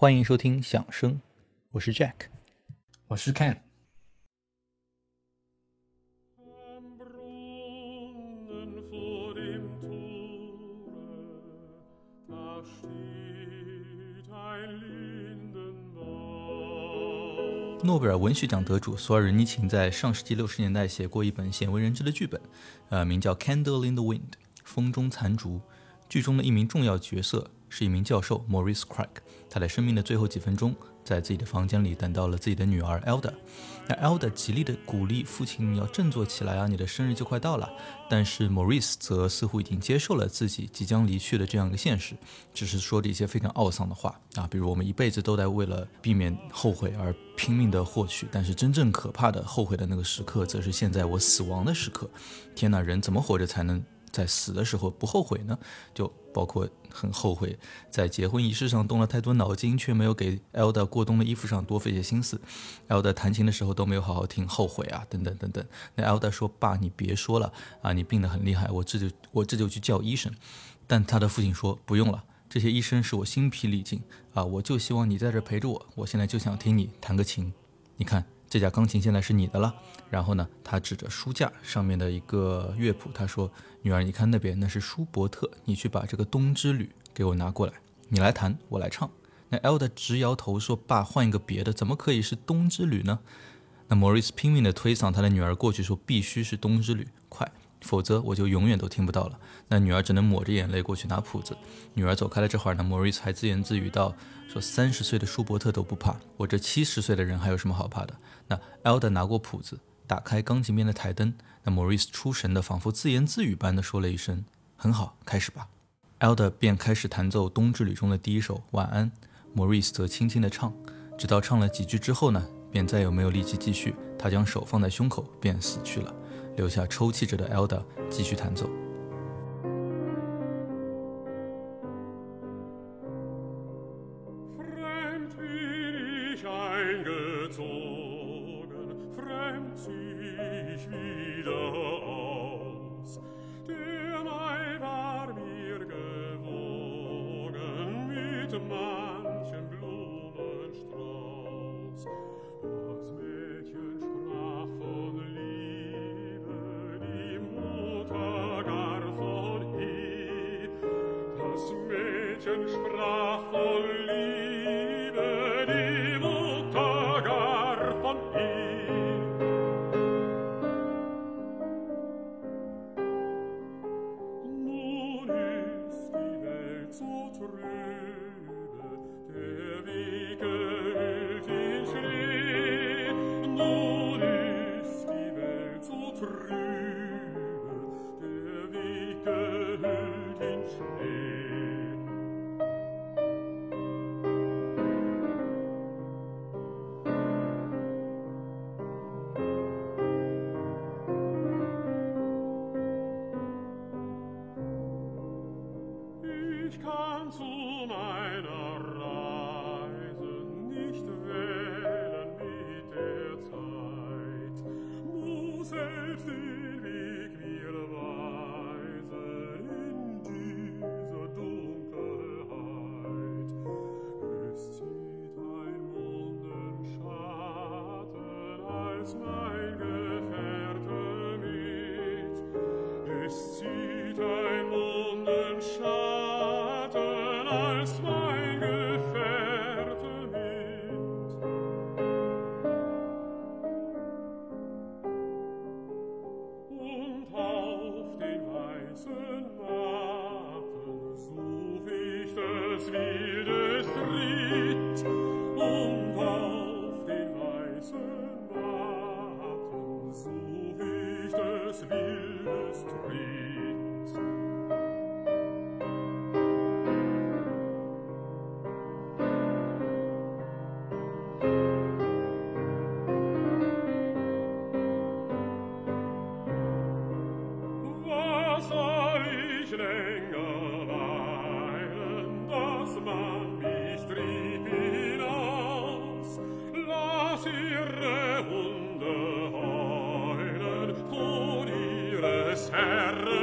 欢迎收听响声我是 jack 我是 ken 诺贝尔文学奖得主索尔仁尼琴在上世纪六十年代写过一本鲜为人知的剧本呃名叫 candle in the wind 风中残烛剧中的一名重要角色是一名教授 Maurice Craig，他在生命的最后几分钟，在自己的房间里等到了自己的女儿 Elda。那 Elda 极力的鼓励父亲：“你要振作起来啊，你的生日就快到了。”但是 Maurice 则似乎已经接受了自己即将离去的这样一个现实，只是说着一些非常懊丧的话啊，比如我们一辈子都在为了避免后悔而拼命的获取，但是真正可怕的后悔的那个时刻，则是现在我死亡的时刻。天哪，人怎么活着才能在死的时候不后悔呢？就包括很后悔在结婚仪式上动了太多脑筋，却没有给 Elda 过冬的衣服上多费些心思。Elda 弹琴的时候都没有好好听，后悔啊，等等等等。那 Elda 说：“爸，你别说了啊，你病得很厉害，我这就我这就去叫医生。”但他的父亲说：“不用了，这些医生使我心疲力尽啊，我就希望你在这陪着我，我现在就想听你弹个琴。你看。”这架钢琴现在是你的了。然后呢，他指着书架上面的一个乐谱，他说：“女儿，你看那边，那是舒伯特，你去把这个《冬之旅》给我拿过来，你来弹，我来唱。”那 Elda 直摇头说：“爸，换一个别的，怎么可以是《冬之旅》呢？”那 Maurice 拼命的推搡他的女儿过去，说：“必须是《冬之旅》，快，否则我就永远都听不到了。”那女儿只能抹着眼泪过去拿谱子。女儿走开了这会儿呢，Maurice 还自言自语道：“说三十岁的舒伯特都不怕，我这七十岁的人还有什么好怕的？”那 Elda 拿过谱子，打开钢琴边的台灯。那 Maurice 出神的，仿佛自言自语般的说了一声：“很好，开始吧。”Elda 便开始弹奏《冬之旅》中的第一首《晚安》，Maurice 则轻轻地唱，直到唱了几句之后呢，便再也没有力气继续。他将手放在胸口，便死去了，留下抽泣着的 Elda 继续弹奏。ser.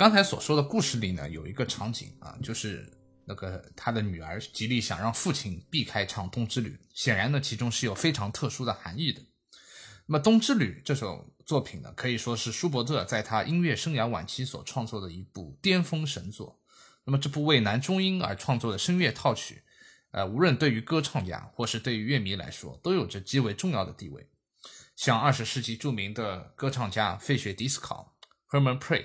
刚才所说的故事里呢，有一个场景啊，就是那个他的女儿极力想让父亲避开唱《冬之旅》，显然呢，其中是有非常特殊的含义的。那么《冬之旅》这首作品呢，可以说是舒伯特在他音乐生涯晚期所创作的一部巅峰神作。那么这部为男中音而创作的声乐套曲，呃，无论对于歌唱家或是对于乐迷来说，都有着极为重要的地位。像二十世纪著名的歌唱家费雪迪斯考、Herman Prey，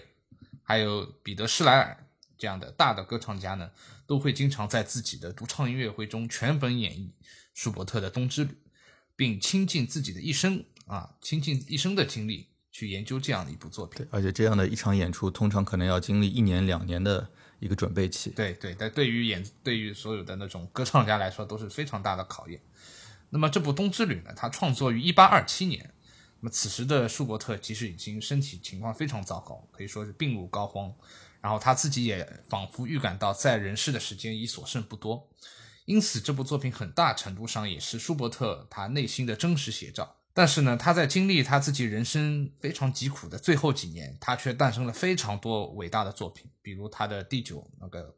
还有彼得施莱尔这样的大的歌唱家呢，都会经常在自己的独唱音乐会中全本演绎舒伯特的《冬之旅》，并倾尽自己的一生啊，倾尽一生的精力去研究这样的一部作品。而且这样的一场演出，通常可能要经历一年两年的一个准备期。对对，但对于演对于所有的那种歌唱家来说，都是非常大的考验。那么这部《冬之旅》呢，它创作于一八二七年。么此时的舒伯特其实已经身体情况非常糟糕，可以说是病入膏肓。然后他自己也仿佛预感到在人世的时间已所剩不多，因此这部作品很大程度上也是舒伯特他内心的真实写照。但是呢，他在经历他自己人生非常疾苦的最后几年，他却诞生了非常多伟大的作品，比如他的第九那个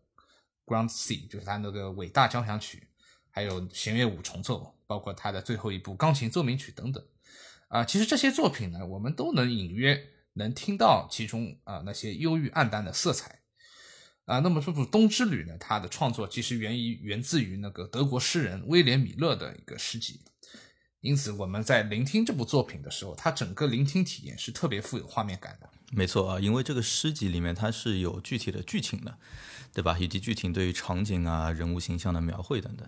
Ground C，就是他那个伟大交响曲，还有弦乐五重奏，包括他的最后一部钢琴奏鸣曲等等。啊、其实这些作品呢，我们都能隐约能听到其中啊、那些忧郁暗淡的色彩。啊，那么这部《冬之旅》呢，它的创作其实源于源自于那个德国诗人威廉米勒的一个诗集，因此我们在聆听这部作品的时候，它整个聆听体验是特别富有画面感的。没错啊，因为这个诗集里面它是有具体的剧情的，对吧？以及剧情对于场景啊、人物形象的描绘等等。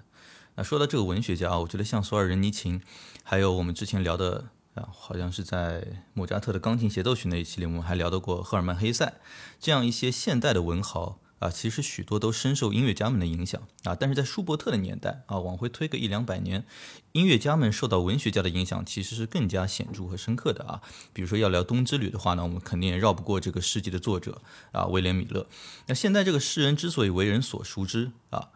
那说到这个文学家啊，我觉得像索尔仁尼琴，还有我们之前聊的好像是在莫扎特的钢琴协奏曲那一期里，我们还聊到过赫尔曼·黑塞这样一些现代的文豪。啊，其实许多都深受音乐家们的影响啊，但是在舒伯特的年代啊，往回推个一两百年，音乐家们受到文学家的影响其实是更加显著和深刻的啊。比如说要聊《冬之旅》的话呢，我们肯定也绕不过这个诗集的作者啊，威廉·米勒。那现在这个诗人之所以为人所熟知啊，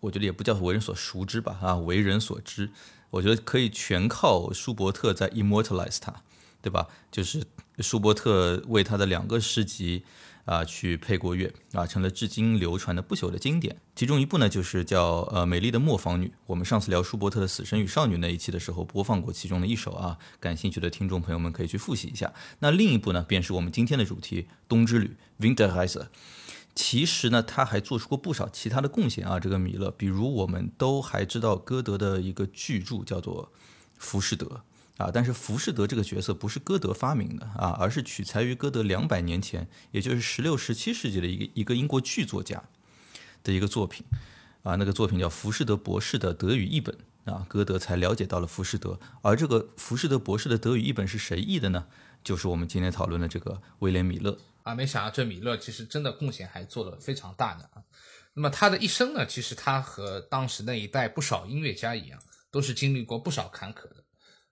我觉得也不叫为人所熟知吧啊，为人所知，我觉得可以全靠舒伯特在 immortalize 他，对吧？就是舒伯特为他的两个诗集。啊，去配过乐啊，成了至今流传的不朽的经典。其中一部呢，就是叫呃《美丽的磨坊女》。我们上次聊舒伯特的《死神与少女》那一期的时候，播放过其中的一首啊，感兴趣的听众朋友们可以去复习一下。那另一部呢，便是我们今天的主题《冬之旅》（Winterreise）。其实呢，他还做出过不少其他的贡献啊。这个米勒，比如我们都还知道歌德的一个巨著叫做《浮士德》啊，但是浮士德这个角色不是歌德发明的啊，而是取材于歌德两百年前，也就是十六、十七世纪的一个一个英国剧作家的一个作品啊。那个作品叫《浮士德博士的德语译本》啊，歌德才了解到了浮士德。而这个浮士德博士的德语译本是谁译的呢？就是我们今天讨论的这个威廉米勒。啊，没想到这米勒其实真的贡献还做得非常大的啊。那么他的一生呢，其实他和当时那一代不少音乐家一样，都是经历过不少坎坷的。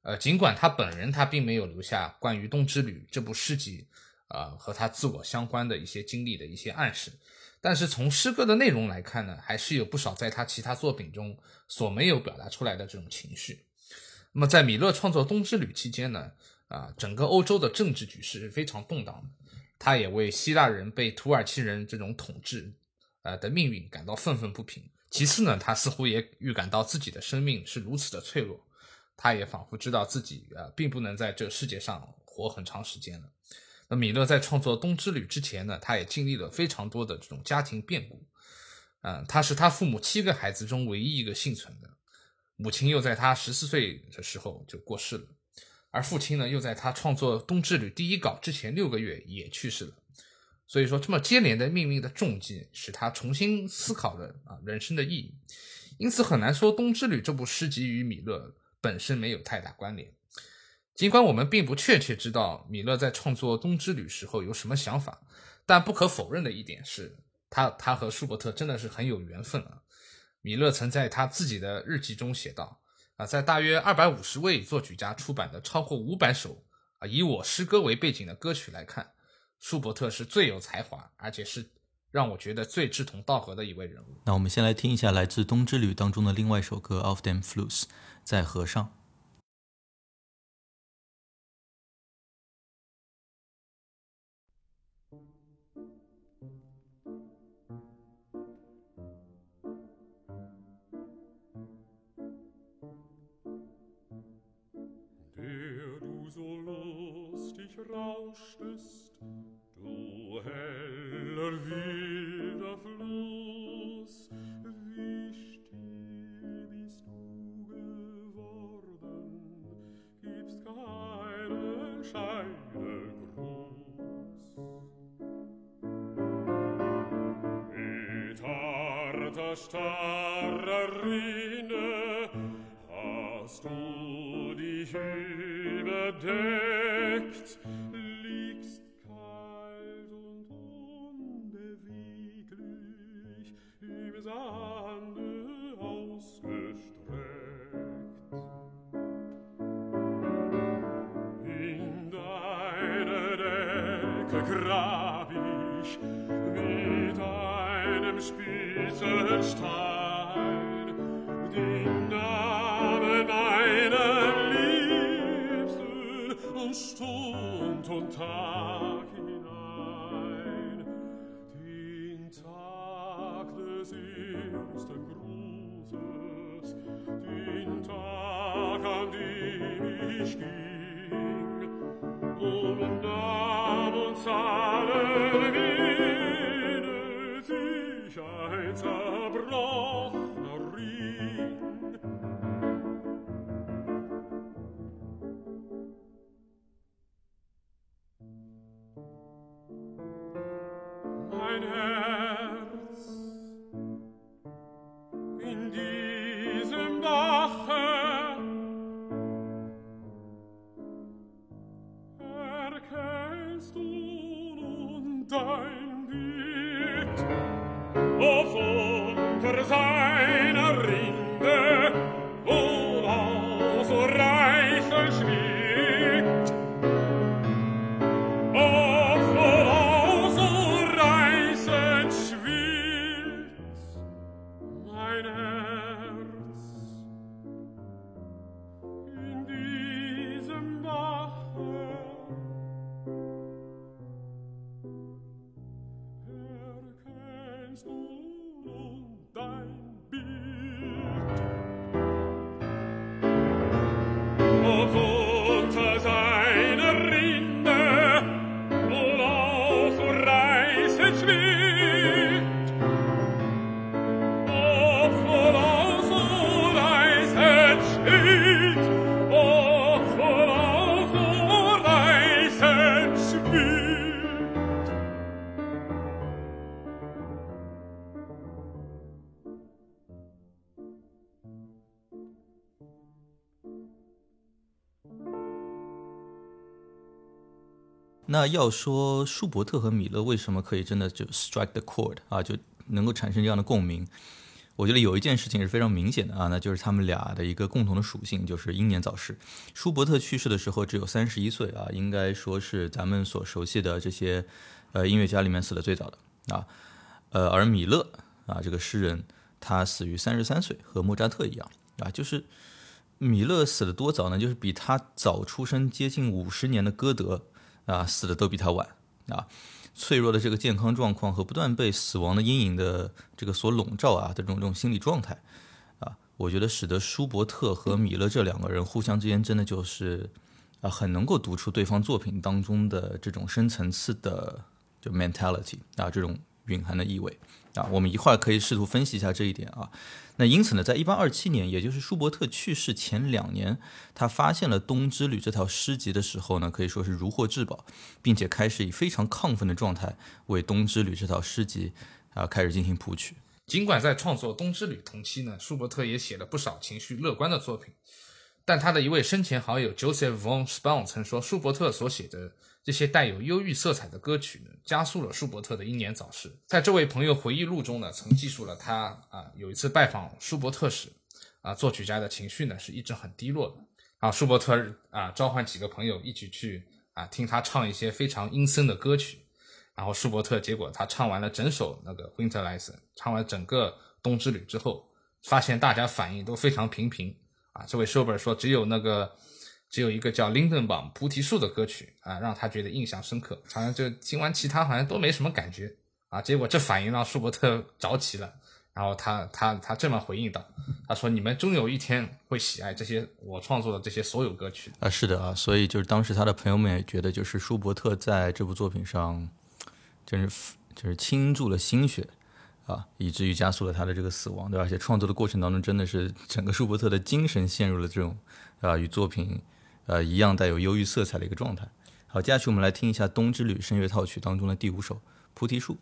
呃，尽管他本人他并没有留下关于《冬之旅》这部诗集，呃，和他自我相关的一些经历的一些暗示，但是从诗歌的内容来看呢，还是有不少在他其他作品中所没有表达出来的这种情绪。那么在米勒创作《冬之旅》期间呢，啊，整个欧洲的政治局势是非常动荡的。他也为希腊人被土耳其人这种统治，呃的命运感到愤愤不平。其次呢，他似乎也预感到自己的生命是如此的脆弱，他也仿佛知道自己呃并不能在这世界上活很长时间了。那米勒在创作《冬之旅》之前呢，他也经历了非常多的这种家庭变故。嗯，他是他父母七个孩子中唯一一个幸存的，母亲又在他十四岁的时候就过世了。而父亲呢，又在他创作《冬之旅》第一稿之前六个月也去世了。所以说，这么接连的命运的重击，使他重新思考了啊人生的意义。因此，很难说《冬之旅》这部诗集与米勒本身没有太大关联。尽管我们并不确切知道米勒在创作《冬之旅》时候有什么想法，但不可否认的一点是，他他和舒伯特真的是很有缘分啊。米勒曾在他自己的日记中写道。啊，在大约二百五十位作曲家出版的超过五百首啊以我诗歌为背景的歌曲来看，舒伯特是最有才华，而且是让我觉得最志同道合的一位人物。那我们先来听一下来自《冬之旅》当中的另外一首歌《Of Them Flus》，在河上。rauschtest, du heller wilder Fluss, wie still bist du geworden, gibst keinen Scheidegruß. Mit harter, starrer Rinne hast du dich überdenkt, den Namen meiner Liebsten und Stund und Tag hinein, den Tag des ersten Grußes, den Tag, an dem ich ging, und nahm uns wieder sich ein 那要说舒伯特和米勒为什么可以真的就 strike the chord 啊，就能够产生这样的共鸣？我觉得有一件事情是非常明显的啊，那就是他们俩的一个共同的属性，就是英年早逝。舒伯特去世的时候只有三十一岁啊，应该说是咱们所熟悉的这些呃音乐家里面死的最早的啊。呃，而米勒啊这个诗人，他死于三十三岁，和莫扎特一样啊，就是米勒死的多早呢？就是比他早出生接近五十年的歌德啊，死的都比他晚啊。脆弱的这个健康状况和不断被死亡的阴影的这个所笼罩啊的这种这种心理状态啊，我觉得使得舒伯特和米勒这两个人互相之间真的就是啊很能够读出对方作品当中的这种深层次的就 mentality 啊这种蕴含的意味啊，我们一会儿可以试图分析一下这一点啊。那因此呢，在一八二七年，也就是舒伯特去世前两年，他发现了《冬之旅》这条诗集的时候呢，可以说是如获至宝，并且开始以非常亢奋的状态为《冬之旅》这套诗集啊开始进行谱曲。尽管在创作《冬之旅》同期呢，舒伯特也写了不少情绪乐观的作品，但他的一位生前好友 Joseph von Spon 曾说，舒伯特所写的这些带有忧郁色彩的歌曲呢，加速了舒伯特的英年早逝。在这位朋友回忆录中呢，曾记述了他啊有一次拜访舒伯特时，啊作曲家的情绪呢是一直很低落的。然后舒伯特啊召唤几个朋友一起去啊听他唱一些非常阴森的歌曲。然后舒伯特结果他唱完了整首那个 Winter Lesson，唱完整个冬之旅之后，发现大家反应都非常平平啊。这位舒伯说，只有那个只有一个叫《林登堡菩提树》的歌曲啊，让他觉得印象深刻。好像就听完其他好像都没什么感觉啊。结果这反应让舒伯特着急了，然后他他他这么回应道：“他说你们终有一天会喜爱这些我创作的这些所有歌曲。”啊，是的啊，所以就是当时他的朋友们也觉得，就是舒伯特在这部作品上，真是就是倾注了心血啊，以至于加速了他的这个死亡，对吧？而且创作的过程当中，真的是整个舒伯特的精神陷入了这种啊与作品呃一样带有忧郁色彩的一个状态。好，接下去我们来听一下《冬之旅》声乐套曲当中的第五首《菩提树》。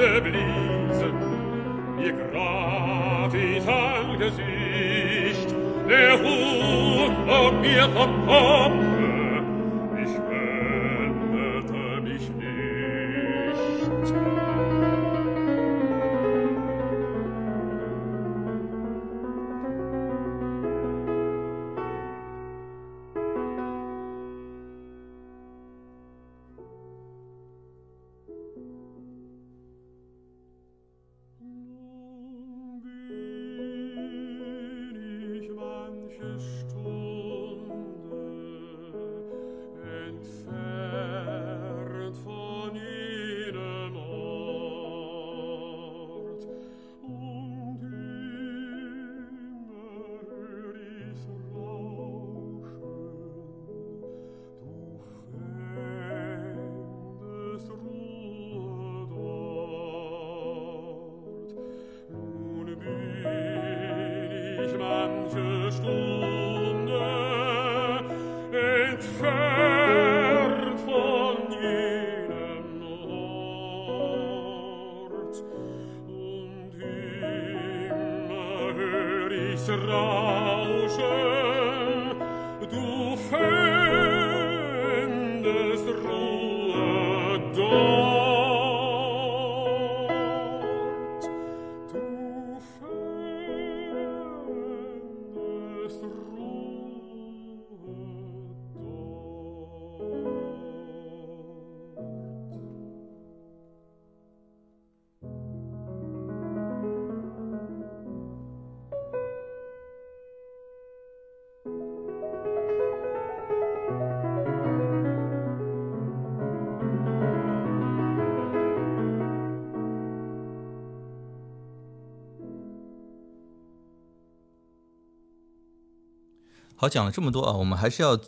de Bliese, ihr grafit angesicht, der Hut ob mir verpasst, through. 好，讲了这么多啊，我们还是要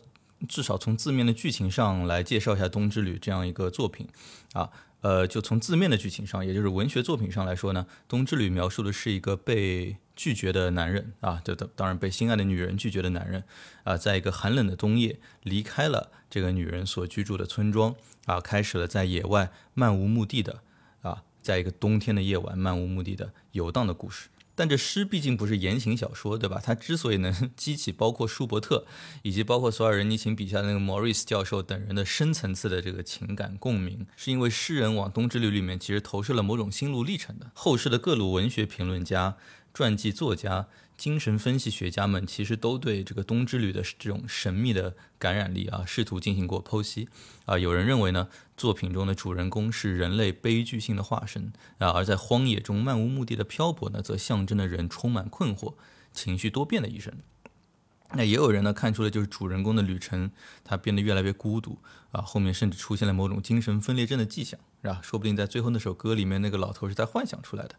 至少从字面的剧情上来介绍一下《冬之旅》这样一个作品啊。呃，就从字面的剧情上，也就是文学作品上来说呢，《冬之旅》描述的是一个被拒绝的男人啊，这当当然被心爱的女人拒绝的男人啊，在一个寒冷的冬夜离开了这个女人所居住的村庄啊，开始了在野外漫无目的的啊，在一个冬天的夜晚漫无目的的游荡的故事。但这诗毕竟不是言情小说，对吧？它之所以能 激起包括舒伯特以及包括索尔仁尼琴笔下的那个莫里斯教授等人的深层次的这个情感共鸣，是因为诗人往《冬之旅》里面其实投射了某种心路历程的。后世的各路文学评论家、传记作家、精神分析学家们，其实都对这个《冬之旅》的这种神秘的感染力啊，试图进行过剖析啊。有人认为呢，作品中的主人公是人类悲剧性的化身啊，而在荒野中漫无目的的漂泊呢，则象征着人充满困惑、情绪多变的一生。那也有人呢看出了，就是主人公的旅程，他变得越来越孤独啊，后面甚至出现了某种精神分裂症的迹象，是吧？说不定在最后那首歌里面，那个老头是在幻想出来的。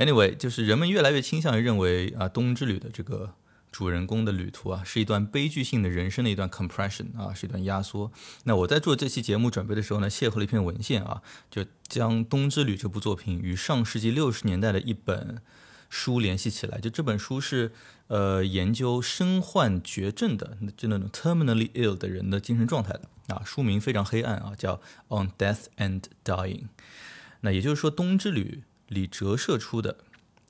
Anyway，就是人们越来越倾向于认为啊，《冬之旅》的这个主人公的旅途啊，是一段悲剧性的人生的一段 compression 啊，是一段压缩。那我在做这期节目准备的时候呢，邂逅了一篇文献啊，就将《冬之旅》这部作品与上世纪六十年代的一本书联系起来。就这本书是呃研究身患绝症的，就那种 terminally ill 的人的精神状态的啊。书名非常黑暗啊，叫《On Death and Dying》。那也就是说，《冬之旅》里折射出的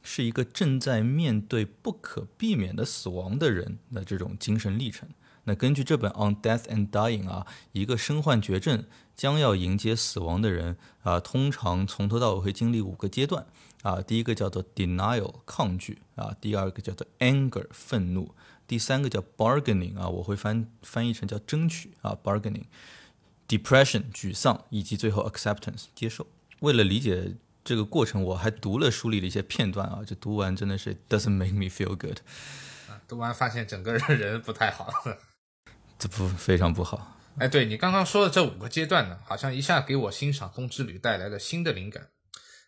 是一个正在面对不可避免的死亡的人的这种精神历程。那根据这本《On Death and Dying》啊，一个身患绝症将要迎接死亡的人啊，通常从头到尾会经历五个阶段啊。第一个叫做 denial 抗拒啊，第二个叫做 anger 愤怒，第三个叫 bargaining 啊，我会翻翻译成叫争取啊 bargaining。depression 沮丧，以及最后 acceptance 接受。为了理解这个过程，我还读了书里的一些片段啊，就读完真的是 doesn't make me feel good，啊读完发现整个人人不太好。这不非常不好。哎，对你刚刚说的这五个阶段呢，好像一下给我欣赏《风之旅》带来了新的灵感。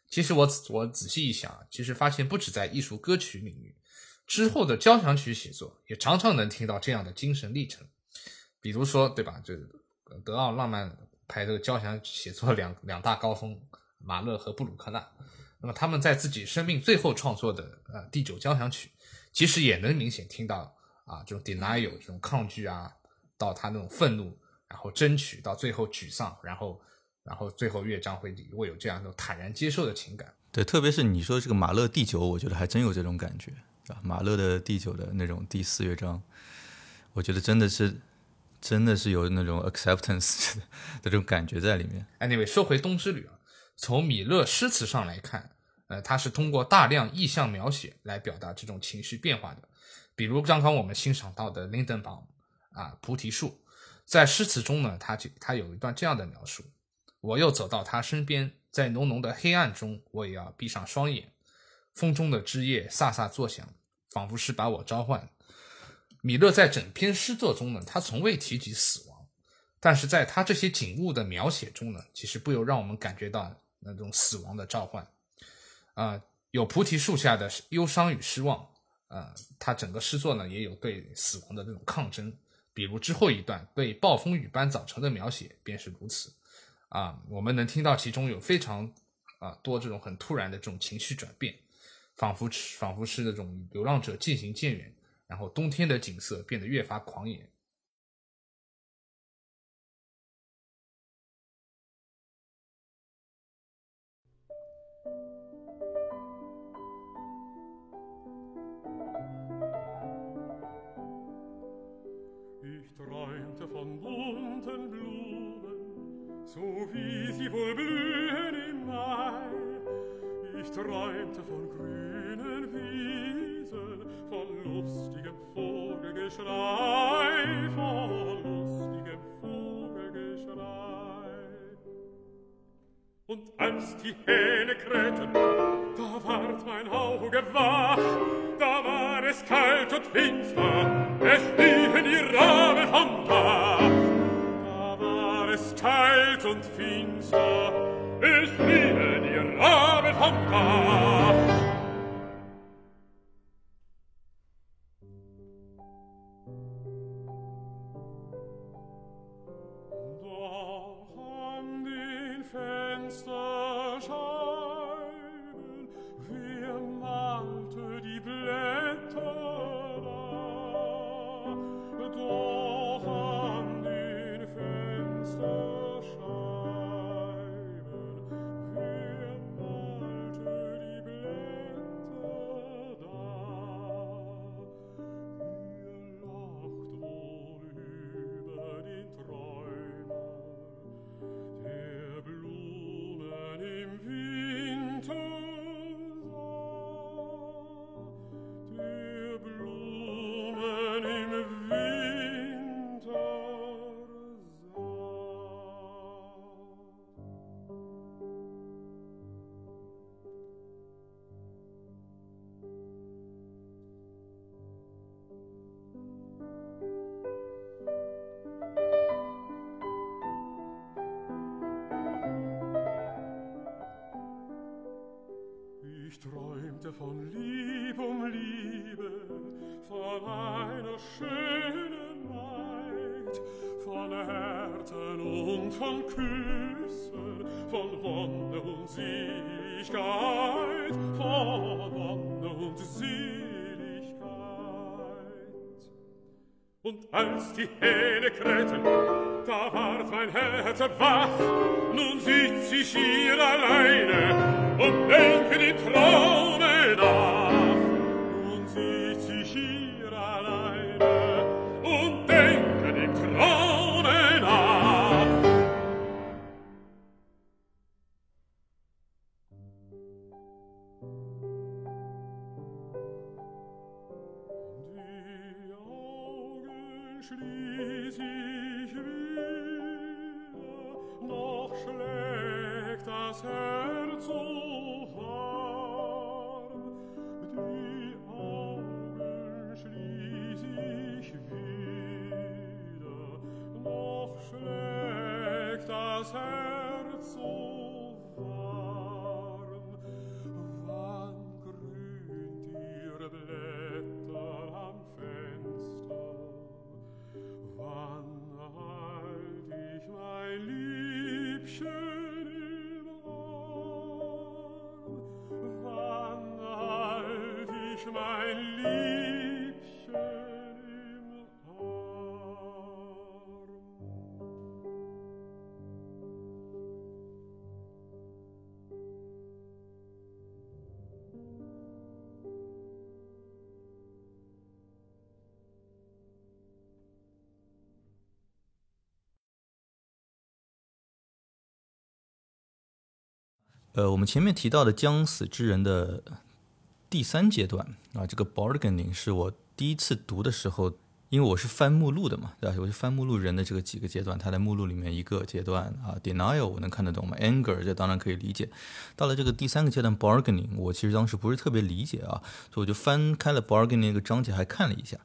其实我我仔细一想，其实发现不止在艺术歌曲领域，之后的交响曲写作也常常能听到这样的精神历程。比如说，对吧？就德奥浪漫派这个交响写作两两大高峰，马勒和布鲁克纳。那么他们在自己生命最后创作的呃第九交响曲，其实也能明显听到啊这种 denial 这种抗拒啊，到他那种愤怒，然后争取，到最后沮丧，然后然后最后乐章会会有这样一种坦然接受的情感。对，特别是你说这个马勒第九，我觉得还真有这种感觉啊。马勒的第九的那种第四乐章，我觉得真的是，真的是有那种 acceptance 的这种感觉在里面。Anyway，说回《东之旅》啊，从米勒诗词上来看，呃，他是通过大量意象描写来表达这种情绪变化的。比如刚刚我们欣赏到的 Lindenbaum 啊，菩提树，在诗词中呢，他就他有一段这样的描述：我又走到他身边，在浓浓的黑暗中，我也要闭上双眼。风中的枝叶飒飒作响，仿佛是把我召唤。米勒在整篇诗作中呢，他从未提及死亡，但是在他这些景物的描写中呢，其实不由让我们感觉到那种死亡的召唤。啊、有菩提树下的忧伤与失望，啊，他整个诗作呢也有对死亡的这种抗争。比如之后一段对暴风雨般早晨的描写便是如此。啊，我们能听到其中有非常啊多这种很突然的这种情绪转变，仿佛仿佛是那种流浪者渐行渐远，然后冬天的景色变得越发狂野。träumte von bunten Blumen, so wie sie wohl blühen im Mai. Ich träumte von grünen Wiesen, von lustigem Vogelgeschrei, von lustigem Vogelgeschrei. Und als die Hähne krähten, da ward mein Auge wach, da war es kalt und finster, es stiegen die Rabe vom Dach. Da war es kalt und finster, es stiegen die Rabe vom Dach. soll küssen von Wonne und Seligkeit, von Wonne und Seligkeit. Und als die Hähne krähten, da ward mein Herz wach, nun sitz ich hier alleine und denke die Traum 呃，我们前面提到的将死之人的第三阶段啊，这个 bargaining 是我第一次读的时候，因为我是翻目录的嘛，对吧？我是翻目录人的这个几个阶段，它在目录里面一个阶段啊，denial 我能看得懂嘛，anger 这当然可以理解。到了这个第三个阶段 bargaining，我其实当时不是特别理解啊，所以我就翻开了 bargaining 那个章节，还看了一下，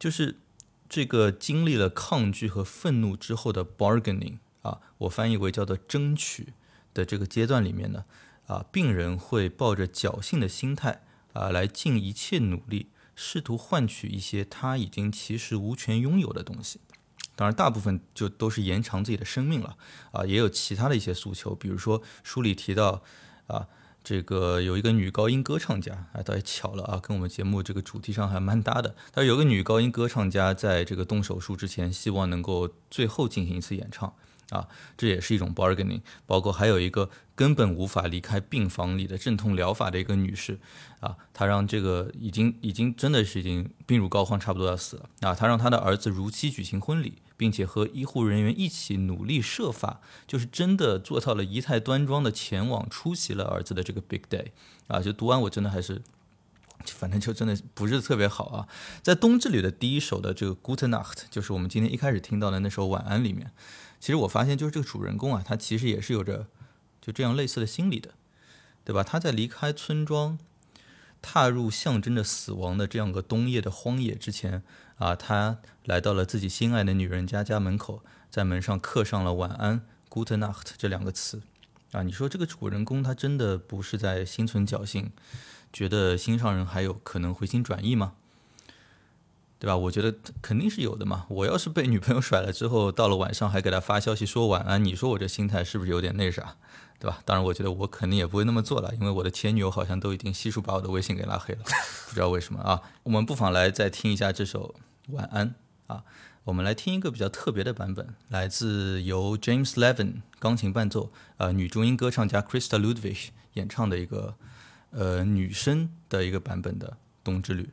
就是这个经历了抗拒和愤怒之后的 bargaining 啊，我翻译为叫做争取。的这个阶段里面呢，啊，病人会抱着侥幸的心态啊，来尽一切努力，试图换取一些他已经其实无权拥有的东西。当然，大部分就都是延长自己的生命了啊，也有其他的一些诉求，比如说书里提到啊，这个有一个女高音歌唱家，哎，倒也巧了啊，跟我们节目这个主题上还蛮搭的。但是有个女高音歌唱家在这个动手术之前，希望能够最后进行一次演唱。啊，这也是一种 bargaining，包括还有一个根本无法离开病房里的镇痛疗法的一个女士，啊，她让这个已经已经真的是已经病入膏肓，差不多要死了，啊，她让她的儿子如期举行婚礼，并且和医护人员一起努力设法，就是真的做到了仪态端庄的前往出席了儿子的这个 big day，啊，就读完我真的还是，反正就真的不是特别好啊，在冬至里的第一首的这个 Gute Nacht，就是我们今天一开始听到的那首晚安里面。其实我发现，就是这个主人公啊，他其实也是有着就这样类似的心理的，对吧？他在离开村庄，踏入象征着死亡的这样个冬夜的荒野之前啊，他来到了自己心爱的女人家家门口，在门上刻上了“晚安 ”（Gute Nacht） 这两个词啊。你说这个主人公他真的不是在心存侥幸，觉得心上人还有可能回心转意吗？对吧？我觉得肯定是有的嘛。我要是被女朋友甩了之后，到了晚上还给她发消息说晚安，你说我这心态是不是有点那啥？对吧？当然，我觉得我肯定也不会那么做了，因为我的前女友好像都已经悉数把我的微信给拉黑了，不知道为什么啊。我们不妨来再听一下这首晚安啊。我们来听一个比较特别的版本，来自由 James Levin 钢琴伴奏，呃，女中音歌唱家 Krista Ludwig 演唱的一个呃女生的一个版本的《冬之旅》。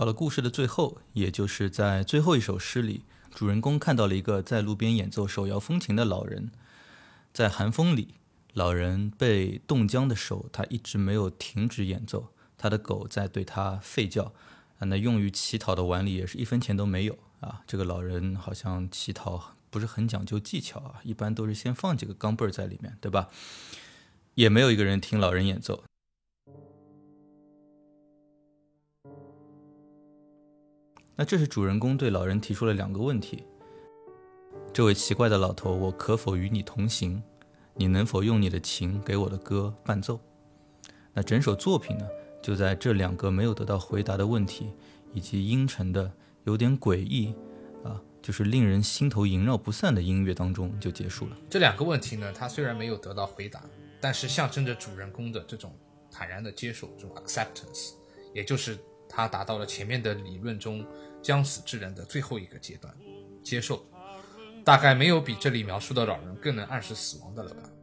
到了故事的最后，也就是在最后一首诗里，主人公看到了一个在路边演奏手摇风琴的老人，在寒风里，老人被冻僵的手，他一直没有停止演奏，他的狗在对他吠叫，啊，那用于乞讨的碗里也是一分钱都没有啊。这个老人好像乞讨不是很讲究技巧啊，一般都是先放几个钢镚在里面，对吧？也没有一个人听老人演奏。那这是主人公对老人提出了两个问题：这位奇怪的老头，我可否与你同行？你能否用你的琴给我的歌伴奏？那整首作品呢，就在这两个没有得到回答的问题，以及阴沉的、有点诡异，啊，就是令人心头萦绕不散的音乐当中就结束了。这两个问题呢，他虽然没有得到回答，但是象征着主人公的这种坦然的接受，这种 acceptance，也就是他达到了前面的理论中。将死之人的最后一个阶段，接受，大概没有比这里描述的老人更能暗示死亡的了吧。《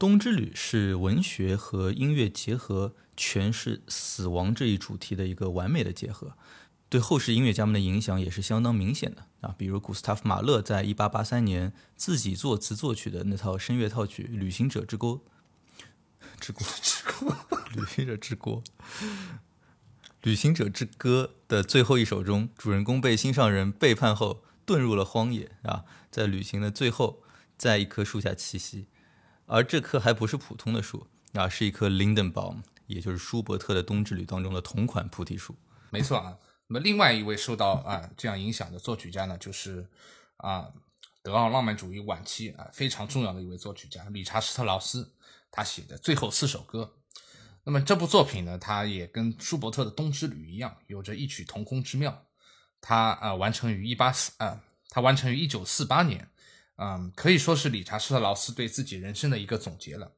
冬之旅》是文学和音乐结合诠释死亡这一主题的一个完美的结合，对后世音乐家们的影响也是相当明显的啊。比如古斯塔夫·马勒在1883年自己作词作曲的那套声乐套曲《旅行者之歌》，之歌之歌，旅行者之歌，旅行者之歌的最后一首中，主人公被心上人背叛后遁入了荒野啊，在旅行的最后，在一棵树下栖息。而这棵还不是普通的树啊，是一棵 Lindenbaum，也就是舒伯特的《冬之旅》当中的同款菩提树。没错啊，那么另外一位受到啊这样影响的作曲家呢，就是啊德奥浪漫主义晚期啊非常重要的一位作曲家理查施特劳斯，他写的最后四首歌。那么这部作品呢，它也跟舒伯特的《冬之旅》一样，有着异曲同工之妙。它啊完成于一八四啊，它完成于一九四八年。嗯，可以说是理查施特劳斯对自己人生的一个总结了。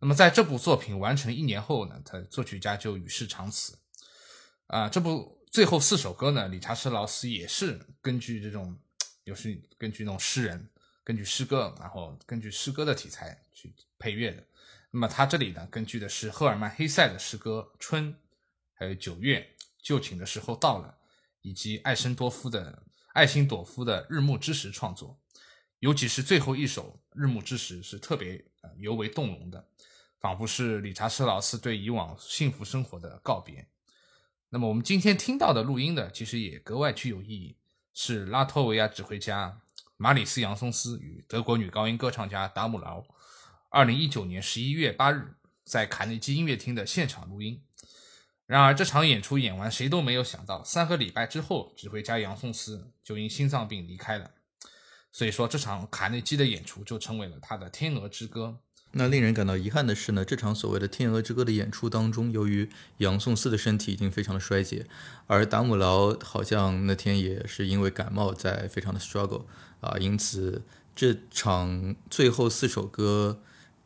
那么在这部作品完成一年后呢，他作曲家就与世长辞。啊，这部最后四首歌呢，理查施劳斯也是根据这种，有是根据那种诗人，根据诗歌，然后根据诗歌的题材去配乐的。那么他这里呢，根据的是赫尔曼·黑塞的诗歌《春》，还有《九月》，就寝的时候到了，以及艾森多夫的艾辛朵夫的《日暮之时》创作。尤其是最后一首《日暮之时》是特别呃尤为动容的，仿佛是理查施劳斯对以往幸福生活的告别。那么我们今天听到的录音呢，其实也格外具有意义，是拉脱维亚指挥家马里斯·杨松斯与德国女高音歌唱家达姆劳，二零一九年十一月八日在卡内基音乐厅的现场录音。然而这场演出演完，谁都没有想到，三个礼拜之后，指挥家杨松斯就因心脏病离开了。所以说，这场卡内基的演出就成为了他的《天鹅之歌》。那令人感到遗憾的是呢，这场所谓的《天鹅之歌》的演出当中，由于杨颂思的身体已经非常的衰竭，而达姆劳好像那天也是因为感冒在非常的 struggle 啊，因此这场最后四首歌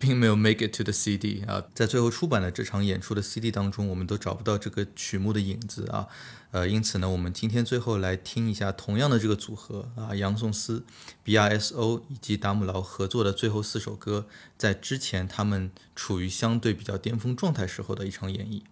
并没有 make it to the CD 啊，在最后出版的这场演出的 CD 当中，我们都找不到这个曲目的影子啊，呃，因此呢，我们今天最后来听一下同样的这个组合啊，杨颂斯、B R S O 以及达姆劳合作的最后四首歌，在之前他们处于相对比较巅峰状态时候的一场演绎。